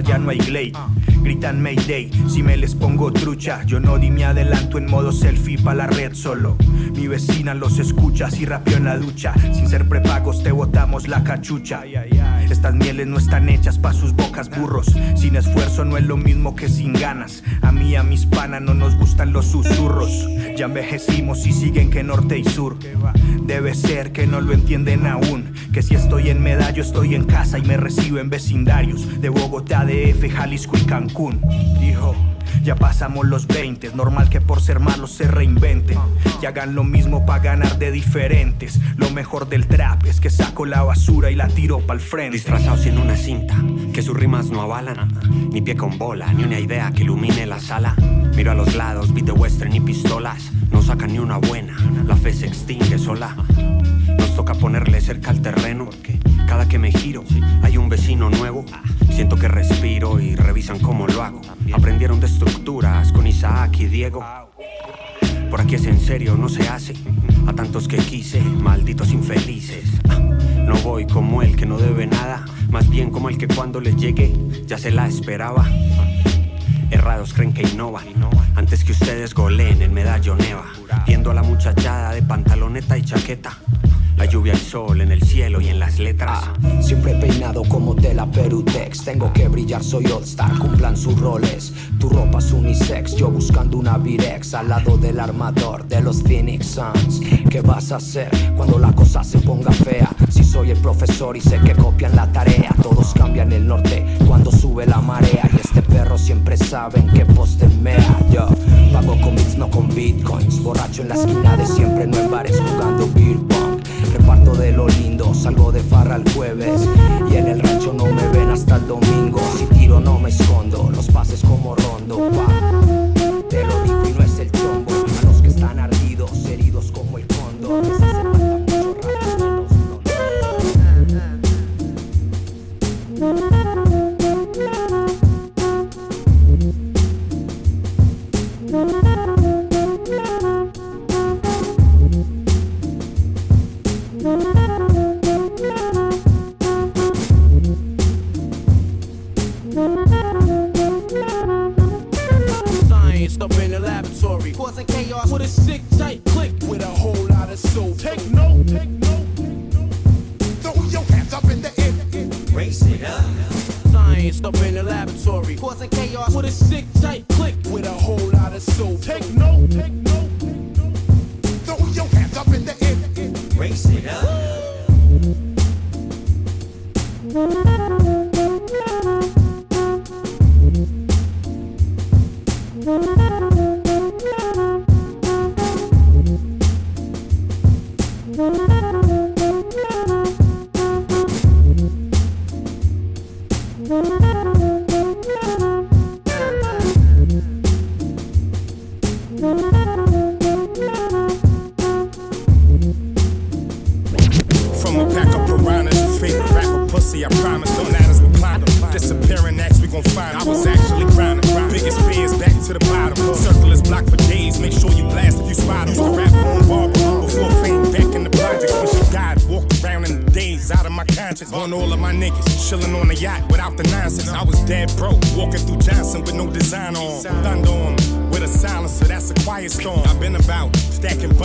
ya no hay glade. Gritan Mayday, si me les pongo trucha. Yo no di mi adelanto en modo selfie pa' la red solo. Mi vecina los escucha, si rapeo en la ducha. Sin ser prepagos te botamos la cachucha. Estas mieles no están hechas pa' sus bocas burros. Sin esfuerzo no es lo mismo que sin ganas. A mí, a mis panas no nos gustan los susurros. Ya envejecimos y siguen que norte y sur. Debe ser que no lo entienden aún. Que si estoy en Medallo, estoy en casa y me recibo en vecindarios de Bogotá, DF, Jalisco y Cancún. Hijo. Ya pasamos los 20, normal que por ser malos se reinventen y hagan lo mismo para ganar de diferentes. Lo mejor del trap es que saco la basura y la tiro pa'l frente. Disfrazados en una cinta, que sus rimas no avalan, ni pie con bola, ni una idea que ilumine la sala. Miro a los lados, beat de western y pistolas, no sacan ni una buena, la fe se extingue sola. Nos toca ponerle cerca al terreno, cada que me giro hay un vecino nuevo. Siento que respiro y revisan cómo lo hago. Aprendieron de estructuras con Isaac y Diego. Por aquí es en serio, no se hace. A tantos que quise, malditos infelices. No voy como el que no debe nada, más bien como el que cuando les llegue ya se la esperaba. Errados creen que innovan, antes que ustedes goleen el medallo neva. Viendo a la muchachada de pantaloneta y chaqueta. La lluvia y sol en el cielo y en las letras. Siempre peinado como tela Perutex Tengo que brillar, soy All Star, cumplan sus roles. Tu ropa es unisex, yo buscando una Virex Al lado del armador de los Phoenix Suns. ¿Qué vas a hacer cuando la cosa se ponga fea? Si soy el profesor y sé que copian la tarea. Todos cambian el norte cuando sube la marea. Y este perro siempre sabe en qué poste mea. Yo pago con bits, no con bitcoins. Borracho en la esquina de siempre, no en bares jugando beer de lo lindo, salgo de farra el jueves. Y en el rancho no me ven hasta el domingo. Si tiro no me escondo, los pases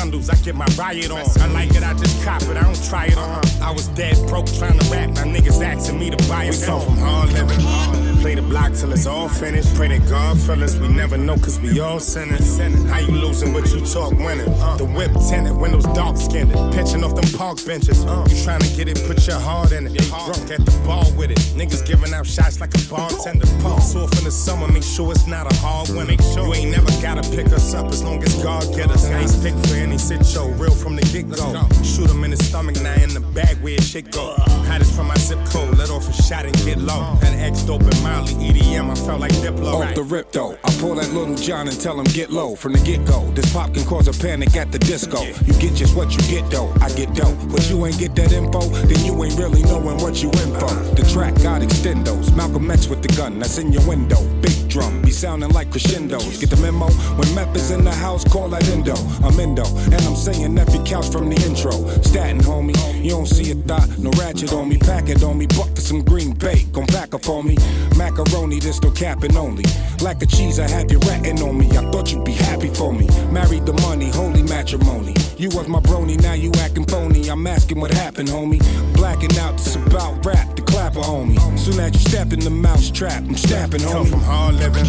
bundles, I get my riot on. I like it, I just cop it, I don't try it on. I was dead broke trying to rap, now niggas asking me to buy it. We come from living. Play the block till it's all finished. Pray that God fellas, we never know cause we all sinners. How you losing what you talk winning? The whip tinted, windows dark skinned. Pitching off them park benches. You trying to get it, put your heart in it. Drunk at the bar with it. Niggas giving out shots like a bartender. Pumps off in the summer, make sure it's not a hard win. Make sure you ain't never gotta pick us up as long as God get us. Nice pick for any sit show, real from the get go. Shoot him in the stomach, now in the bag where it shit go. Hottest from my zip code, let off a shot and get low. Had X dope and Molly, EDM, I felt like Diplo. Off the rip though, I pull that little John and tell him get low from the get go. This pop can cause a panic at the disco. You get just what you get though, I get dope. But you ain't get that info, then you ain't really knowing what you in for. The track got extendos, Malcolm X with the gun that's in your window. Big drum be sounding like crescendos. Get the memo? When meth is in the house, call that endo. I'm endo, and I'm saying every couch from the intro. Statin, homie, you don't see a dot, no ratchet on me. Pack it on me, buck for some green bait. Gon' pack up on me. Macaroni, this no capping only. Like a cheese, I have you ratting on me. I thought you'd be happy for me. Married the money, holy matrimony. You was my brony, now you acting phony. I'm asking what happened, homie. Blacking out, this about rap, the clapper, homie. Soon as you step in the mouse trap, I'm snapping, homie. Come from hard living.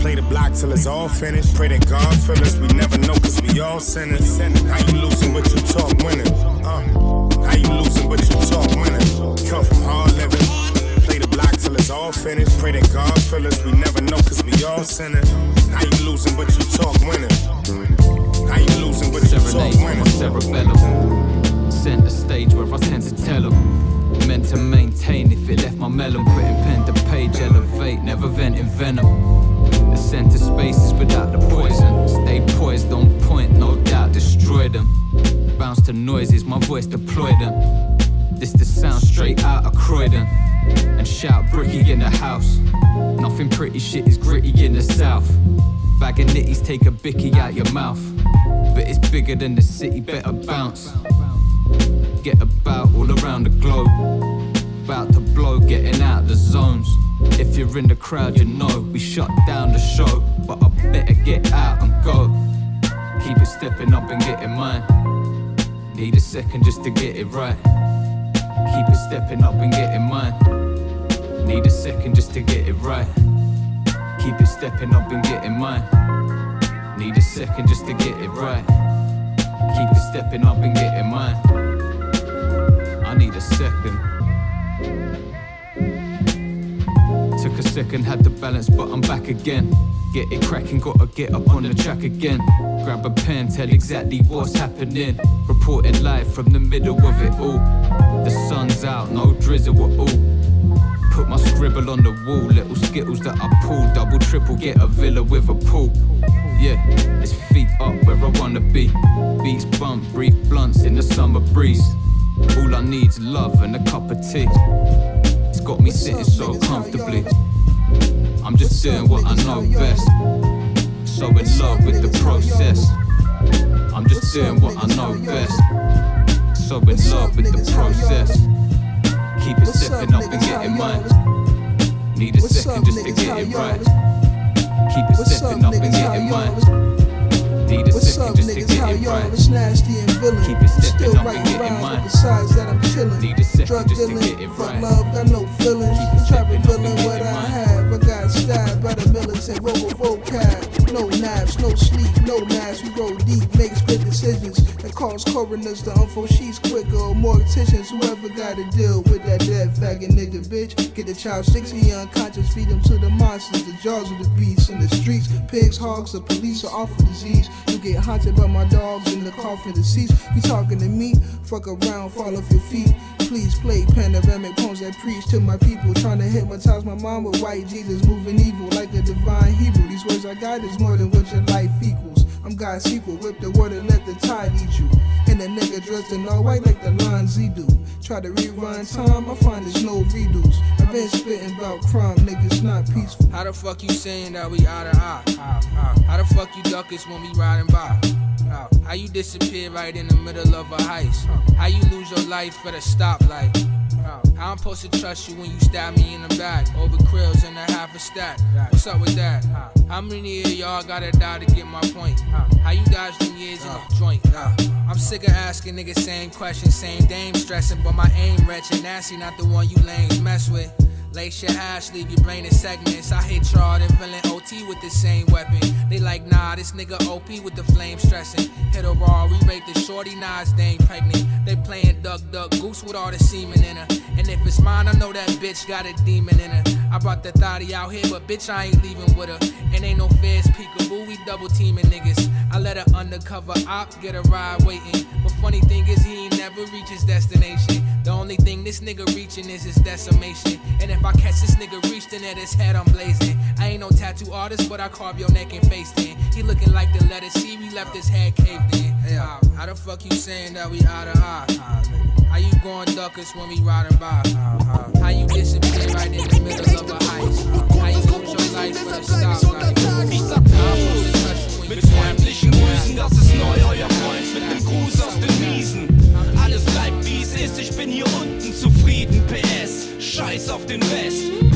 Play the block till it's all finished. Pray that God fill us. We never know cause we all sinners. How you losing but you talk winning? Uh, how you losing but you talk winning? Come from hard living. Play the block till it's all finished. Pray that God fill us. We never know cause we all sinning. How you losing but you talk winning? How you losing but you talk winning? cerebellum. Center stage where I tend to tell them. Meant to maintain if it left my melon. Putting pen to page, elevate, never venting venom. The center spaces without the poison. Stay poised on point, no doubt, destroy them. Bounce to noises, my voice deploy them. This the sound straight out of Croydon. And shout bricky in the house. Nothing pretty shit is gritty in the south. Bag of nitties, take a bicky out your mouth. But it's bigger than the city, better bounce. Get about all around the globe. About to blow, getting out the zones. If you're in the crowd, you know we shut down the show. But I better get out and go. Keep it stepping up and getting mine. Need a second just to get it right. Keep it stepping up and getting mine. Need a second just to get it right. Keep it stepping up and getting mine. Need a second just to get it right. Keep it stepping up and getting mine. I need a second. Took a second, had to balance, but I'm back again. Get it cracking, gotta get up on the track again. Grab a pen, tell exactly what's happening. Reporting live from the middle of it all. The sun's out, no drizzle at all. Put my scribble on the wall, little skittles that I pull. Double, triple, get a villa with a pool. Yeah, it's feet up where I wanna be. Beats bump, brief blunts in the summer breeze. I need's love and a cup of tea. It's got me sitting so comfortably. I'm just doing what I know best. So in love with the process. I'm just doing what I know best. So in love with the process. Keep it stepping up and getting mine. Need a second just to get it right. Keep it stepping up and getting mine. What's up, just niggas? How y'all? right. It's nasty and villain. Keep it stepping Still up writing and getting rhymes, but besides that, I'm chilling. Need a second Drug dealing, fuck right. love, got no feelings. Keep Trapping stepping up villain, and what I have. Stabbed by the militant, robo vocab. No naps, no sleep, no naps. We roll deep, make split decisions that cause coroners to unfold sheets quicker or morticians. Whoever got to deal with that dead faggot nigga, bitch. Get the chopsticks, he unconscious, feed them to the monsters, the jaws of the beasts in the streets. Pigs, hogs, the police are awful disease. You get haunted by my dogs in the coffin deceased. You talking to me? Fuck around, fall off your feet. Please play panoramic poems that preach to my people. Trying to hypnotize my mom with white Jesus, moving evil like a divine Hebrew. These words I got is more than what your life equals. I'm God's sequel, whip the word and let the tide eat you. And a nigga dressed in all white like the lines he do. Try to rewind time, I find there's no redos. I've been spitting about crime, niggas not peaceful. How the fuck you saying that we out of eye? How the fuck you duck us when we riding by? How you disappear right in the middle of a heist? How you lose your life at a stoplight? How I'm supposed to trust you when you stab me in the back? Over krills and a half a stack. What's up with that? How many of y'all gotta die to get my point? How you dodge them years in the joint? I'm sick of asking niggas same questions, same dame stressing, but my aim wretched, nasty, not the one you lames mess with. Lace your ass, leave your brain in segments. I hit and villain OT with the same weapon. They like, nah, this nigga OP with the flame stressing. Hit a raw, we rape the shorty, nah, they ain't pregnant. They playing duck, duck, goose with all the semen in her. And if it's mine, I know that bitch got a demon in her. I brought the thotty out here, but bitch, I ain't leaving with her. And ain't no feds peekaboo, we double teaming niggas. I let her undercover op get a ride waiting. But funny thing is, he ain't never reach his destination. The only thing this nigga reaching is his decimation. And if I catch this nigga reaching at his head, I'm blazing. I ain't no tattoo artist, but I carve your neck and face in. He looking like the letter C, we left his head caved in. Uh, how the fuck you saying that we out of eye? How you going duck us when we riding by? How you disappear right in the middle of a heist? How you lose your life for the stoplight? Ich sag Prost, mit freundlichen Grüßen, das ist neu, euer Freund mit nem Gruß aus den Miesen. Alles es ist, ich bin hier unten zufrieden, PS, scheiß auf den Rest.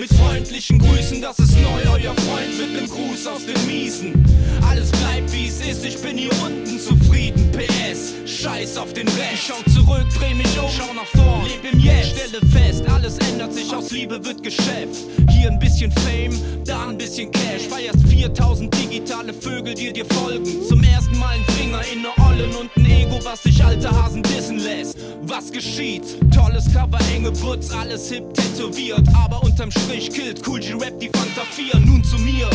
Mit freundlichen Grüßen, das ist neu, euer Freund mit nem Gruß aus den Miesen. Alles bleibt wie es ist, ich bin hier unten zufrieden, PS, scheiß auf den Rest. Schau zurück, dreh mich um, schau nach vorn, leb im Jetzt, stelle fest, alles ändert sich, aus Liebe wird Geschäft. Hier ein bisschen Fame, da ein bisschen Cash, feierst 4000 digitale Vögel, die dir folgen. Zum ersten Mal ein Finger in ne Ollen und ein Ego, was sich alte Hasen dissen lässt. Was geschieht? Tolles Cover, enge Butz, alles hip tätowiert, aber unterm Strich killt Cool G-Rap die Fanta 4. Nun zu mir.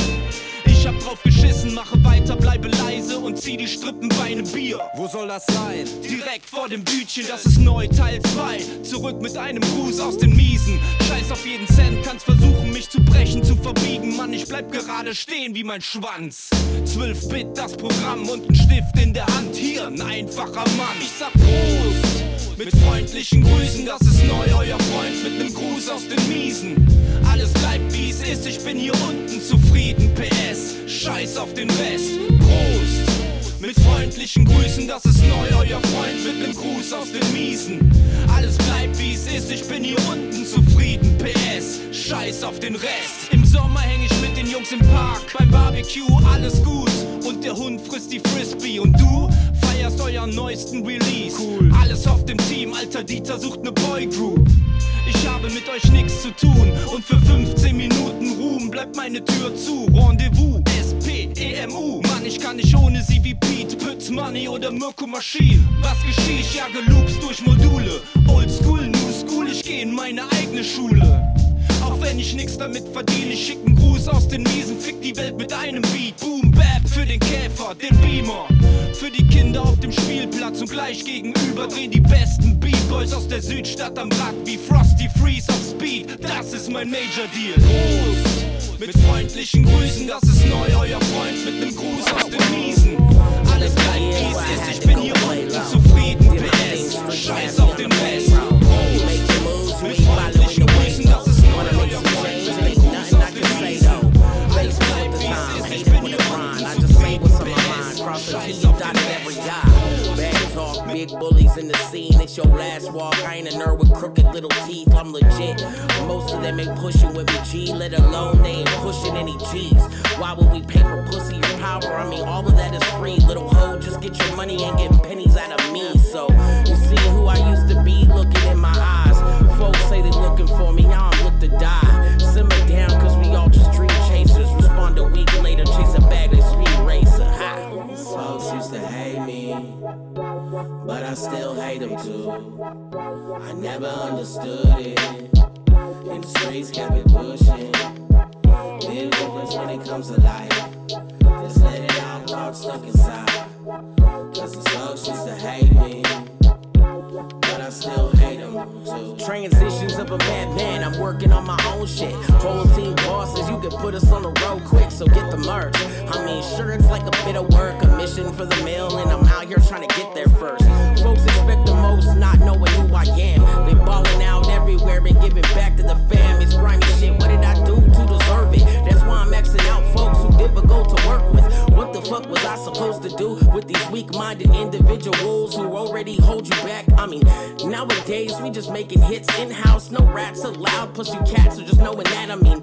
Ich hab drauf geschissen, mache weiter, bleibe leise und zieh die Strippen bei einem Bier. Wo soll das sein? Direkt vor dem Bütchen, das ist neu, Teil 2. Zurück mit einem Gruß aus den Miesen. Scheiß auf jeden Cent, kannst versuchen, mich zu brechen, zu verbiegen. Mann, ich bleib gerade stehen wie mein Schwanz. 12 Bit das Programm und ein Stift in der Hand. Hier ein einfacher Mann. Ich sag Prost. Mit freundlichen Grüßen, das ist neu, euer Freund mit nem Gruß aus den Miesen. Alles bleibt wie es ist, ich bin hier unten zufrieden, PS. Scheiß auf den Rest, Prost. Mit freundlichen Grüßen, das ist neu, euer Freund mit nem Gruß aus den Miesen. Alles bleibt wie es ist, ich bin hier unten zufrieden, PS. Scheiß auf den Rest. Sommer häng ich mit den Jungs im Park, beim Barbecue alles gut. Und der Hund frisst die Frisbee und du feierst euren neuesten Release. Cool. Alles auf dem Team, alter Dieter sucht ne Boygroup. Ich habe mit euch nichts zu tun und für 15 Minuten Ruhm bleibt meine Tür zu. Rendezvous, SP, EMU. Mann, ich kann nicht ohne sie wie Pete, Pütz, Money oder Mirko Machine. Was geschieht? Ich jage Loops durch Module. Old School, New School, ich geh in meine eigene Schule. Wenn ich nix damit verdiene, ich schick einen Gruß aus den Miesen, fick die Welt mit einem Beat. Boom, Bap für den Käfer, den Beamer. Für die Kinder auf dem Spielplatz und gleich gegenüber drehen die besten B-Boys aus der Südstadt am Rad wie Frosty Freeze auf Speed. Das ist mein Major Deal. Prost. Mit freundlichen Grüßen, das ist neu, euer Freund mit nem Gruß aus den Miesen. Alles bleibt wie es ist, ich bin hier unten zufrieden, PS. Scheiß auf den Rest. Big bullies in the scene. It's your last walk. I ain't a nerd with crooked little teeth. I'm legit. Most of them ain't pushing with me, G. Let alone they ain't pushing any G's. Why would we pay for pussy or power? I mean, all of that is free. Little hoe, just get your money and get pennies out of me. So, you see who I used to be looking in my eyes. Folks say they looking for me, now I'm with the die. Simmer down, cause we all just dream chasers. Respond a week later, chase a bag of speed racer. Ha! Folks used to hate me, but I still hate them too. I never understood it. In the streets, kept it pushing. Big difference when it comes to life. Just let it out, thoughts stuck inside. Cause the folks used to hate me. But I still. Transitions of a madman, I'm working on my own shit. Whole team bosses, you can put us on the road quick, so get the merch. I mean, sure, it's like a bit of work, a mission for the mill, and I'm out here trying to get there first. Folks expect the most, not knowing who I am. They balling out everywhere and giving back to the fam. It's grimy shit, what did I do to deserve it? That's why I'm maxing out folks who difficult to work with. What the fuck was I supposed to do with these weak minded individuals who already hold you back? I mean, nowadays we just making hits in house, no rats allowed. Plus, you cats are just knowing that. I mean,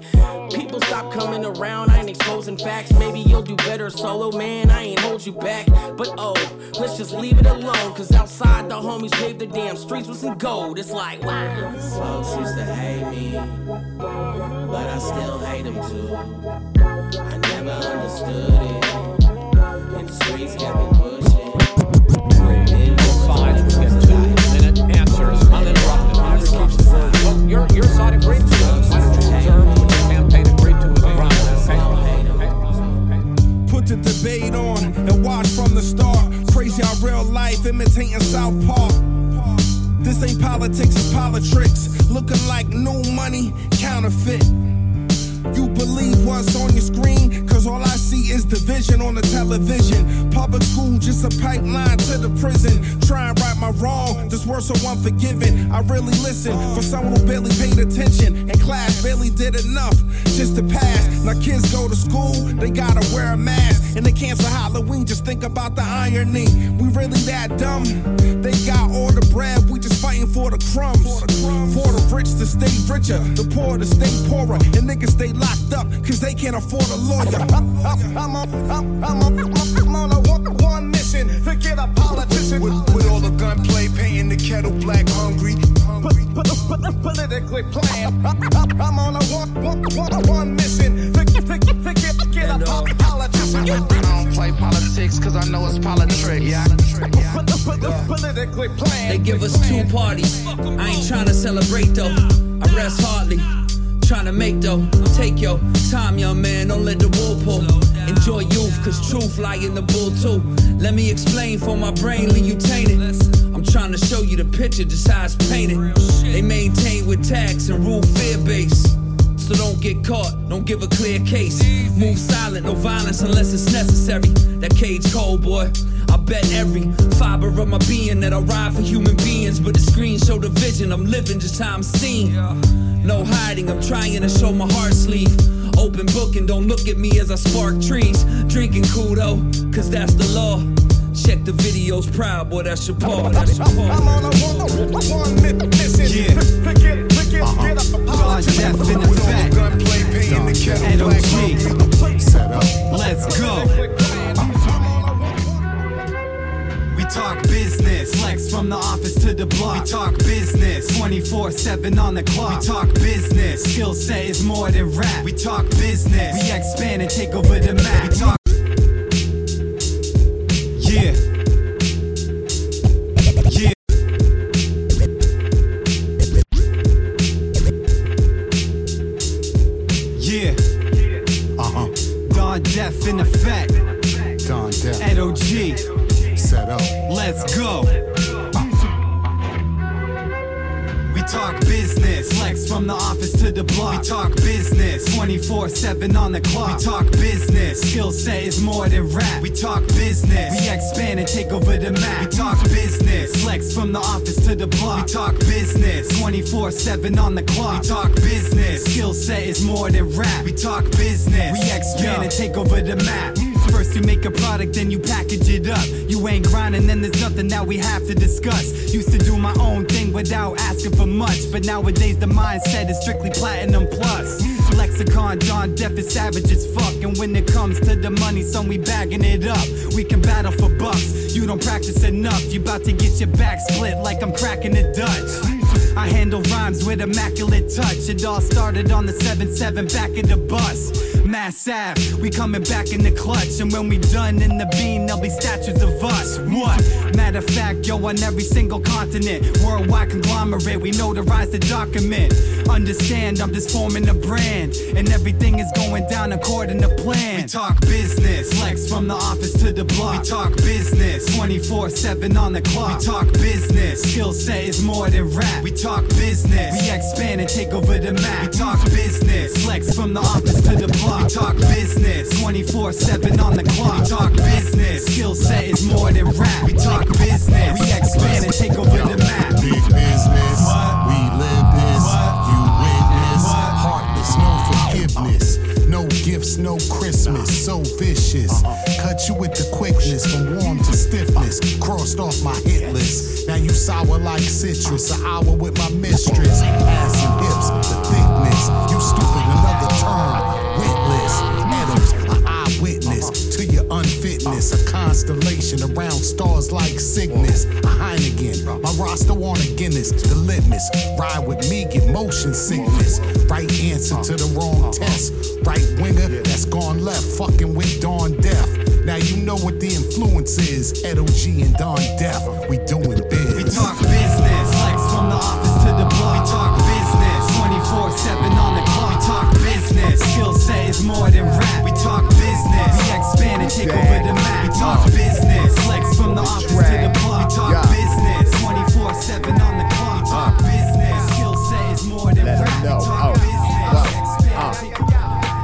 people stop coming around, I ain't exposing facts. Maybe you'll do better solo, man. I ain't hold you back. But oh, let's just leave it alone, cause outside the homies paved the damn streets with some gold. It's like, wow. Folks used to hate me, but I still hate them too. I never understood it. In the streets, kept it uninterrupted. Whoever keeps the word. Well, your, your side agreed to it. Why don't you observe what your campaign agreed to as a promise? Okay? Put the debate on and watch from the start. Crazy how real life imitating South Park. This ain't politics, it's politics. Looking like new money, counterfeit. You believe what's on your screen, is division on the television. Public school, just a pipeline to the prison. Try and right my wrong, this world so unforgiving. I really listen for someone who barely paid attention. And class barely did enough just to pass. Now kids go to school, they gotta wear a mask. And they cancel Halloween, just think about the irony. We really that dumb? They got all the bread, we just fighting for the crumbs. For the rich to stay richer, the poor to stay poorer. And niggas stay locked up, cause they can't afford a lawyer. I'm I'm I'm on a one, one mission to get a politician. With, with all the gunplay, painting the kettle black, hungry. hungry. Politically playing. I'm on a one, one, one, one mission to, to, to get, get a po- politician. I don't play politics cause I know it's politics. Yeah. Politically playing. They give us two parties. I ain't trying to celebrate though. I rest hardly. Trying to make though. Take your time, young man. Don't let the wool pull. Enjoy youth, cause truth lie in the bull too. Let me explain for my brain, leave you tainted. I'm trying to show you the picture, just how it's painted. They maintain with tax and rule fear base. So don't get caught, don't give a clear case. Move silent, no violence unless it's necessary. That cage cold, boy. I bet every fiber of my being that I ride for human beings. But the screen show the vision, I'm living just how I'm seen. No hiding, I'm trying to show my heart sleeve. Open book and don't look at me as I spark trees. Drinking Kudo, cause that's the law. Check the videos, proud boy, that's your paw. That's your paw. I'm on a one, one mission Yeah. to get, to get, get a God politician. death in effect. Gunplay, painting the kettle black, Set up. Let's go. We talk business, flex from the office to the block. We talk business, 24 7 on the clock. We talk business, skill set is more than rap. We talk business, we expand and take over the map. We talk. 24 7 on the clock. We talk business, skill set is more than rap. We talk business, we expand and take over the map. We talk business, flex from the office to the block. We talk business, 24 7 on the clock. We talk business, skill set is more than rap. We talk business, we expand and take over the map. First you make a product, then you package it up. You ain't grinding, then there's nothing that we have to discuss. Used to do my own thing without asking for much, but nowadays the mindset is strictly platinum plus. Lexicon, John Deaf is savage as fuck, and when it comes to the money, son, we bagging it up. We can battle for bucks. You don't practice enough, you about to get your back split like I'm cracking the Dutch. I handle rhymes with immaculate touch. It all started on the 7-7 back of the bus. Mass Ave, we coming back in the clutch. And when we done in the beam, there'll be statues of us. What? Matter of fact, yo, on every single continent. Worldwide conglomerate, we notarize the document. Understand, I'm just forming a brand. And everything is going down according to plan. We talk business, flex from the office to the block. We talk business, 24 7 on the clock. We talk business, skill set is more than rap. We talk business, we expand and take over the map. We talk business, flex from the office to the block. We talk business, 24 7 on the clock. We talk business, skill set is more than rap. We talk business, we expand and take over the map. Big business. What? We live this. You witness. Heartless, no forgiveness. No gifts, no Christmas. So vicious. Cut you with the quickness from warm to stiffness. Crossed off my hit list. Now you sour like citrus. An hour with my mistress. Ass and hips, the thickness. You stupid, another term. Witless. Constellation around stars like Cygnus. A Heineken. My roster on a Guinness. The litmus. Ride with me, get motion sickness. Right answer to the wrong test. Right winger that's gone left, fucking with Don Death. Now you know what the influence is. Ed OG and Don Death. We doing biz. We talk business, flex from the office to the block. We talk business, 24 7 on the clock. We talk business, skill set is more than rap. We talk business, to take over the map. We talk business. Flex from the office to the block. We talk business. 24 7 on the clock. We talk business. Skill set more than rap. We talk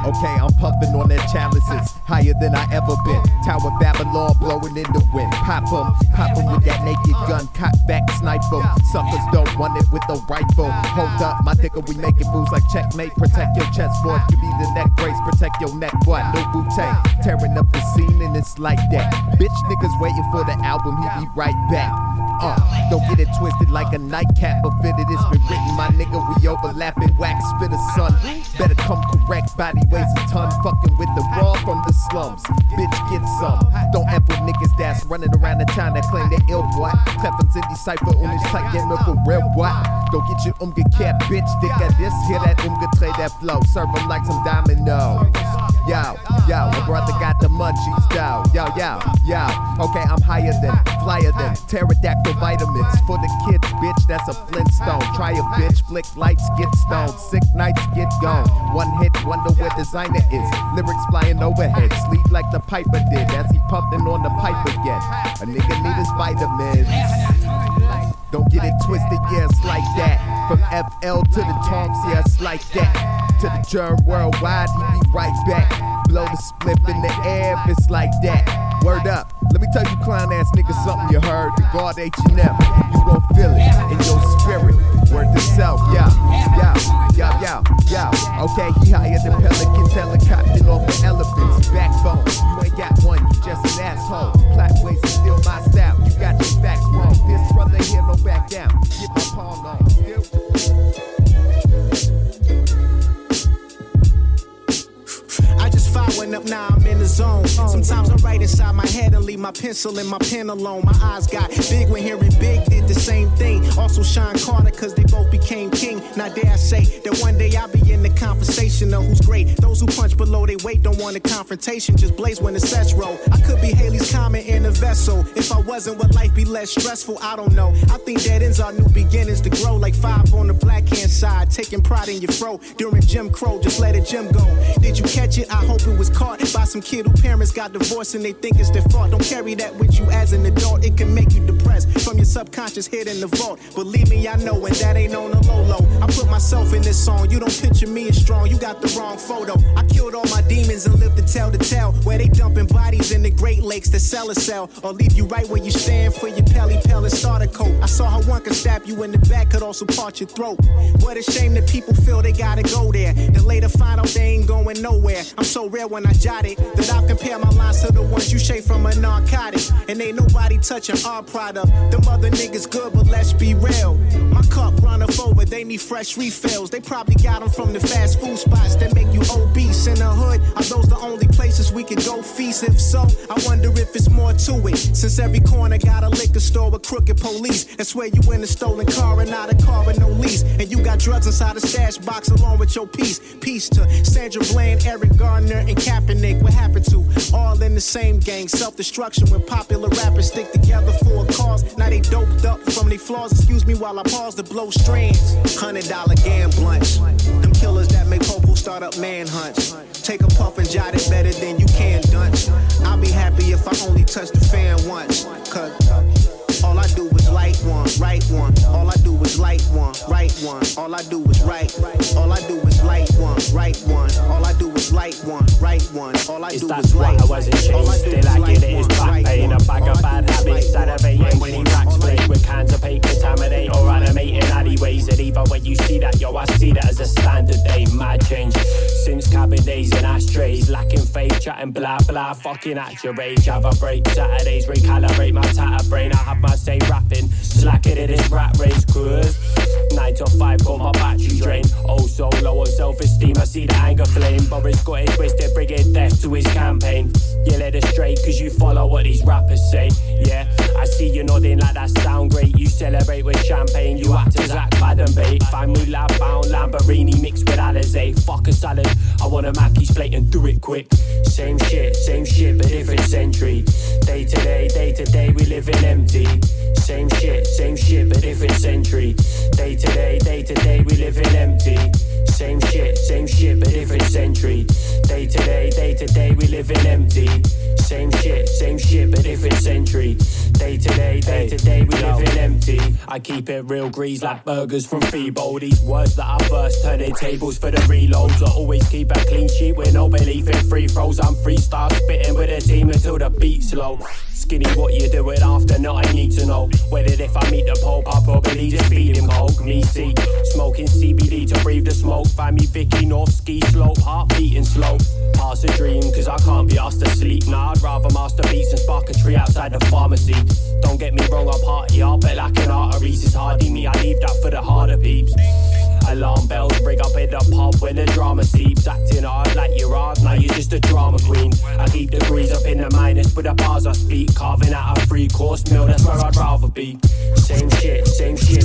Okay, I'm puffing on their chalices, higher than I ever been. Tower Babylon blowing in the wind. Pop 'em, pop 'em with that naked gun, cock back, sniper. Suckers don't want it with a rifle. Hold up, my nigga, we making moves like checkmate. Protect your chest, boy. you me the neck brace, protect your neck, boy. No bootay, tearing up the scene and it's like that. Bitch, niggas waiting for the album, he be right back. Uh, don't get it twisted like a nightcap, but fitted. It's been written, my nigga. We overlapping, wax spitter, son. Better come correct, body weighs a ton. Fucking with the raw from the slums. Bitch, get some. Don't ever niggas that's running around the town that claim they ill, boy. Cleffens in ich zeig dir nur for real, boy. Don't get you umgekehrt, bitch. Dicker, this here, that umgedreht, that flow. Serve 'em like some dominoes. Yo, yo, my brother got the munchies, though. Yo, yo, yo. Okay, I'm higher than, flyer than pterodactyl vitamins for the kids, bitch. That's a Flintstone. Try a bitch, flick lights, get stoned. Sick nights, get gone. One hit, wonder where designer is. Lyrics flying overhead, sleep like the piper did as he pumping on the pipe again. A nigga need his vitamins. Don't get it twisted, yeah, like that. From FL to the Toms, yeah, like that. To the germ worldwide, he be right back. Blow the split in the air if it's like that. Word up. Let me tell you, clown ass nigga, something you heard. The guard H&M, you gon' pencil and my pen alone. My eyes got big when hearing Big did the same thing. Also Sean Carter, cause they both became king. Now dare I say that one day I'll be in the conversation of who's great. Those who punch below their weight don't want a confrontation, just blaze when the sets roll. I could be Halley's Comet in vessel. If I wasn't, would life be less stressful? I don't know. I think dead ends are new beginnings to grow like five on the black hand side. Taking pride in your fro during Jim Crow, just let it Jim go. Did you catch it? I hope it was caught by some kid who parents got divorced and they think it's their fault. Don't carry that with you as an adult, it can make you depressed from your subconscious hid in the vault. Believe me, I know, and that ain't on the low low. I put myself in this song, you don't picture me as strong, you got the wrong photo. I killed all my demons and lived to tell the tale. Where they dumping bodies in the Great Lakes to sell a cell, or leave you right where you stand for your Pelle Pelle and starter coat. I saw how one could stab you in the back, could also part your throat. What a shame that people feel they gotta go there. Then later find out they ain't going nowhere. I'm so rare when I jot it that I compare my lines to the ones you shake from a narcotic. And ain't nobody touching our product. Them other niggas good, but let's be real. My cup run up over, they need fresh refills. They probably got them from the fast food spots that make you obese. In the hood, are those the only places we could go feast? If so, I wonder if it's more to it. Since every corner got a liquor store with crooked police. That's where you in a stolen car and not a car with no lease. And you got drugs inside a stash box along with your piece. Peace to Sandra Bland, Eric Garner, and Kaepernick. What happened to all in the same gang? Self destruction when popular rappers stick together for a cause. Now they doped up from their flaws. Excuse me while I pause to blow strands. Hundred dollar gam blunts. Them killers that make Popo start up manhunts. Take a puff and jot it better than you can, happy if I only touch the fan once. Cause all I do is light one, right one. All I do is light one, right one. All I do is right. All I do is light one, right one. All I do is light one, right one. All I do is light I wasn't All I changed. do Still is I get it, it's one, back pain. A one. bag of bad habits, salivating when he racks flake with cans of paint, contaminate or animating alleyways. And either way you see that, yo, I see that as a standard day. Mad change since cabin days and ashtrays. Lacking faith, chatting blah blah, fucking at your age. Have a break, Saturdays, recalibrate my tatter brain. I have my say rapping, slacking it in rat race, cause nine to five got my battery drain. Oh, so low on self esteem, I see the anger flame. Boris got it twisted, bringing death to his campaign. You it straight, cause you follow what these rappers say. Yeah, I see you nodding like that sound great. You celebrate with champagne, you act as Zach Baden bait. Family lab bound Lamborghini mixed with Alizé. Fuck a salad, I want a Mackey's plate and do it quick. Same shit, same shit, but different century. Day to day, day to day, we live in empty. Same shit, same shit, but different century. Day to day, day to day, we live in empty. Same shit, same shit, but different century. Day to day, day to day, we live in empty. Same shit, same shit, but different century. Day to day, day to day, we live in empty. I keep it real grease like burgers from Freebo. These words that I burst, turning tables for the reloads. I always keep a clean sheet with no belief in free throws. I'm freestyle spitting with a team until the beat's low. Skinny, what you doing after? Not I need to know. Whether if I meet the Pope, I probably just feed him coke. Me see, smoking CBD to breathe the smoke. Find me Vicky North ski slope, heart beating slow. Pass a dream, cause I can't be asked to sleep. Nah, I'd rather master beats and spark a tree outside the pharmacy. Don't get me wrong, I party, I'll bet like an arteries. It's hardy me, I leave that for the harder peeps. Alarm bells ring up in the pub when the drama seeps. Acting hard like you're hard, now you're just a drama queen. I keep degrees up in the minus with the bars I speak. Carving out a free course meal, that's where I'd rather be. Same shit, same shit,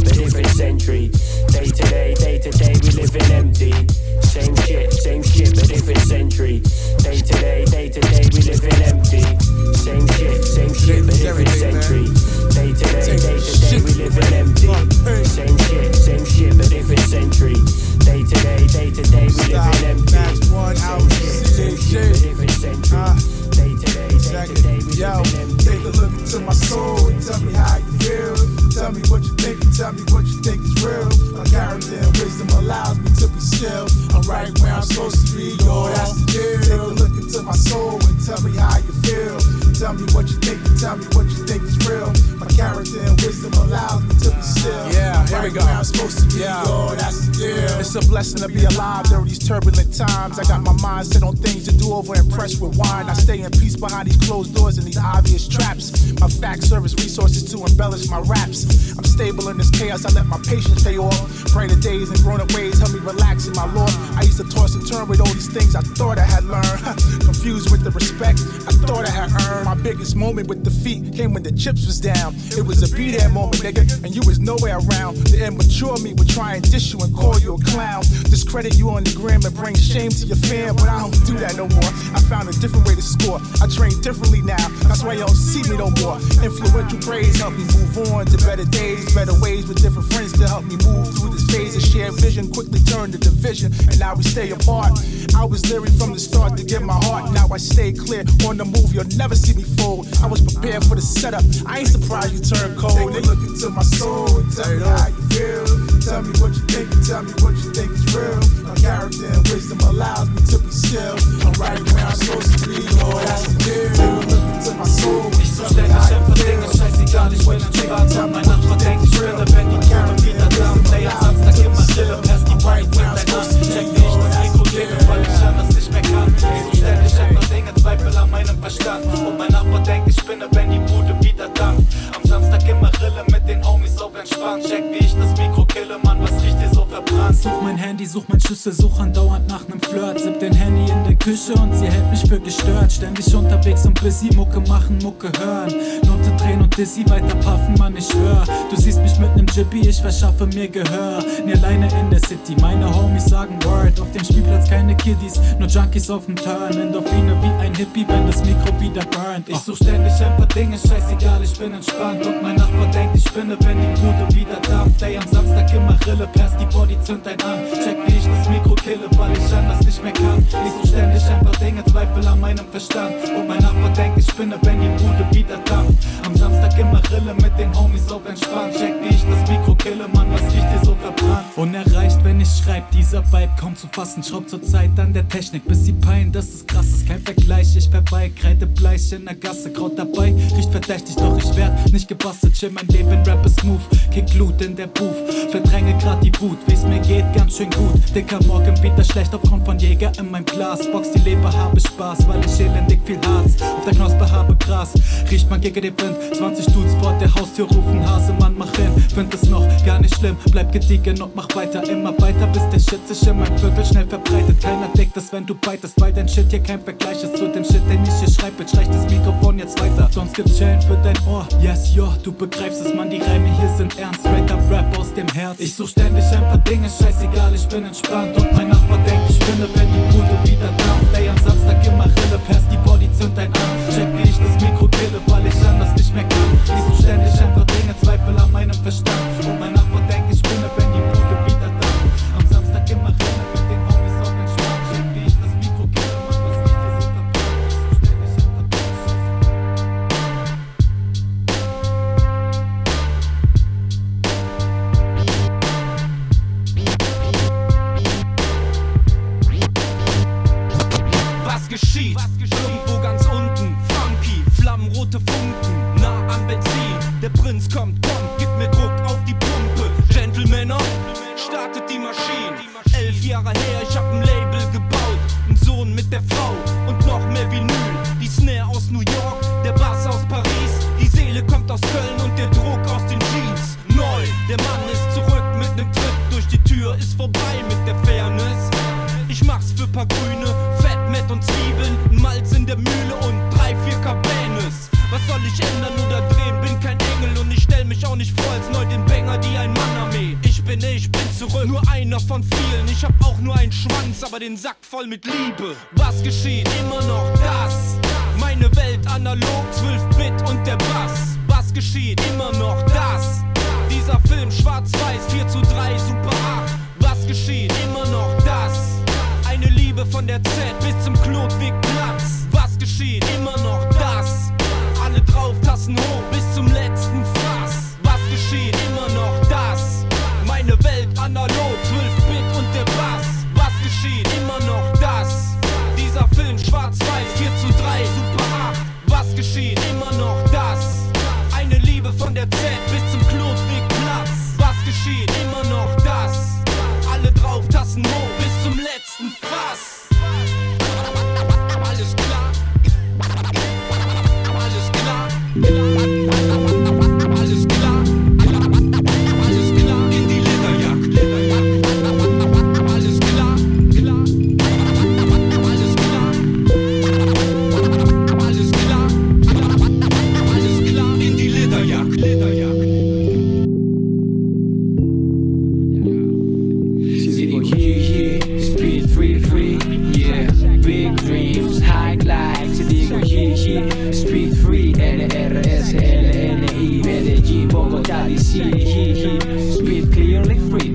I used to toss and turn with all these things I thought I had learned. Confused with the respect I thought I had earned. My biggest moment with defeat came when the chips was down. It was a be there moment, nigga, and you was nowhere around. The immature me would try and dish you and call you a clown. Discredit you on the gram and bring shame to your fam, but I don't do that no more. I found a different way to score. I train differently now. That's why you don't see me no more. Influential praise help me move on to better days, better ways with different friends to help me move through this phase of shared vision. Quickly turn to division, and now we stay apart. I was leery from the start to give my heart. Now I stay clear on the move. You'll never see me fold. I was prepared for the setup. I ain't surprised you turned cold. Take a look into my soul tell me how you feel. Tell me what you think and tell me what you think is real. My character and wisdom allows me to be still. I'm right where I'm supposed to be, Lord, that's the deal. Look into my soul tell me how you feel. scheißegal, ich bin entspannt. Mein Nachbar denkt, ich spinne, wenn die Türen wieder dampft. Ey, am Samstag immer stille, Pest, die Bright sind dein Arsch. Check wie ich das Mikro klingel, weil ich anders nicht mehr kann. Ich so ständig einfach Dinge, Zweifel an meinem Verstand. Und mein Nachbar denkt, ich spinne, wenn die Bude wieder dampft. Am Samstag immer Rille mit den Homies auf entspannt. Check wie ich das Mikro kille, Mann, was riecht dir so verbrannt? Such mein Handy, such mein Schlüssel, such andauernd nach nem Flirt. Küche und sie hält mich für gestört. Ständig unterwegs und busy, Mucke machen, Mucke hören. Lunte drehen und Dizzy weiter puffen, Mann, ich schwör. Du siehst mich mit nem Jibby, ich verschaffe mir Gehör. Nie alleine in der City, meine Homies sagen Word. Auf dem Spielplatz keine Kiddies, nur Junkies auf dem Turn. Endorphine wie ein Hippie, wenn das Mikro wieder burnt. Ich such ständig ein paar Dinge, scheißegal, ich bin entspannt. Und mein Nachbar denkt, ich spinne, wenn die Bude wieder dampft. Ey, am Samstag immer Rille, Pest, die Body zündt ein an. Check wie ich das Mikro kille, weil ich anders nicht mehr kann. Ich such ständig ein paar Dinge, Zweifel an meinem Verstand. Und mein Nachbar denkt, ich spinne, wenn die Bude wieder dampft. Am Samstag immer Rille mit den Homies auf entspannt. Check wie ich das Mikro kille, Mann, was riecht dir so verbrannt? Unerreicht, wenn ich schreib, dieser Vibe kaum zu fassen. Schraub zur Zeit an der Technik, bis sie pein, das ist krass, ist kein Vergleich. Ich vorbei, Kreide bleich in der Gasse, Kraut dabei, riecht verdächtig, doch ich werd nicht gebastelt. Chill, mein Leben, Rap ist smooth, kick Loot in der Booth. Verdränge grad die Wut, wie's mir geht, ganz schön gut. Dicker Morgen wieder schlecht aufgrund von Jäger in meinem Glas. Box die Leber, habe Spaß, weil ich elendig viel Harz. Auf der Knospe habe Gras, riecht man gegen den Wind. 20 Dudes vor der Haustür rufen, Hasemann, mach hin. Find es noch gar nicht schlimm, bleib gediegen und mach weiter, immer weiter, bis der Shit sich in mein Viertel schnell verbreitet. Keiner deckt es, wenn du beitest, weil dein Shit hier kein Vergleich ist zu dem Shit, den ich hier schreibe. Reicht das Mikrofon jetzt weiter, sonst gibt's Schellen für dein Ohr. Yes, yo, du begreifst es, man, die Reime hier sind ernst. Straighter Rap aus dem Herz. Ich such ständig ein paar Dinge, scheißegal, ich bin entspannt. Und mein Nachbar denkt, ich spinne, wenn die Bude wieder dampft. Ey, am Samstag immer Rille, Pest, die Body zündt ein an. Check wie ich das Mikro kille, weil ich anders nicht mehr kann. Ich such ständig ein paar Dinge, Zweifel an meinem Verstand. Und mein Von der Z bis zum Klotwegplatz. Was geschieht? Immer noch das. Alle drauf, Tassen hoch speed free, N R S L N I, Medellín, Bogotá, DC, speed clearly free?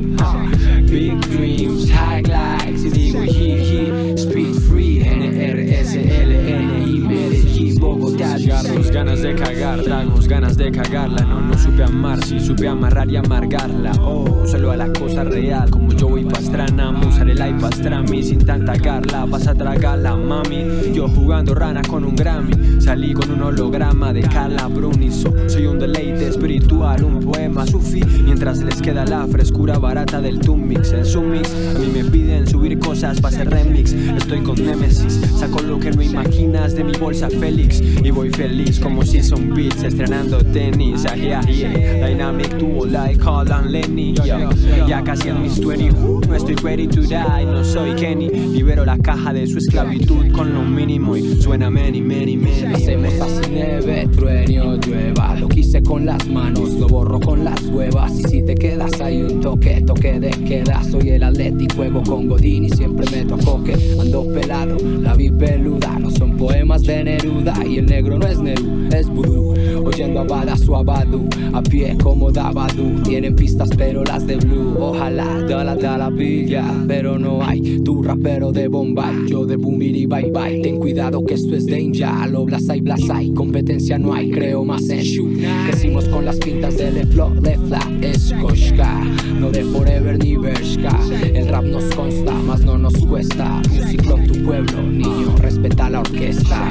Big dreams, high life. Sie digo yeah, speed free, N R S L N I, Medellín, Bogotá, Cigarros, ganas de cagar, tragos, ganas de cagarla. No, no supe amar, sí supe amarrar y amargarla. Oh, solo a la cosa real, yo voy pastrana. Usar el iPad Strami sin tanta garla. Vas a tragarla, mami. Yo jugando rana con un Grammy. Salí con un holograma de Carla Bruniso. Soy un deleite espiritual, un poema sufi. Mientras les queda la frescura barata del Tumix. En su mix, a mí me piden subir cosas para hacer remix. Estoy con Nemesis, saco lo que no imaginas de mi bolsa Félix. Y voy feliz como si son beats estrenando tenis. Ah, yeah. Dynamic duo like Holland Lenny. Yeah. Ya casi en mis 20, no estoy ready to die. No soy Kenny. Libero la caja de su esclavitud con lo mínimo y suena many, many, many. Hacemos así nieve, trueno, llueva. Lo quise con las manos, lo borro con las huevas. Y si te quedas hay un toque, toque de queda. Soy el atlético, juego con Godín y siempre meto a coque. Ando pelado, la vi peluda. No son poemas de Neruda y el negro no es Neru, es vudú. Oyendo a Badass o a Badu, a pie como Dabadu. Tienen pistas pero las de blue. Ojalá, dala pilla, pero no hay. Tu rapero de Bombay, yo de Boomiri, bye bye. Ten cuidado que esto es danger. Lo blasai, blasai. Competencia no hay, creo más en shoot. Crecimos con las pintas de Le Flow, Le Fla, Skoshka. No de Forever ni Bershka. El rap nos consta, más no nos cuesta. Music Club, tu pueblo, niño, respeta la orquesta.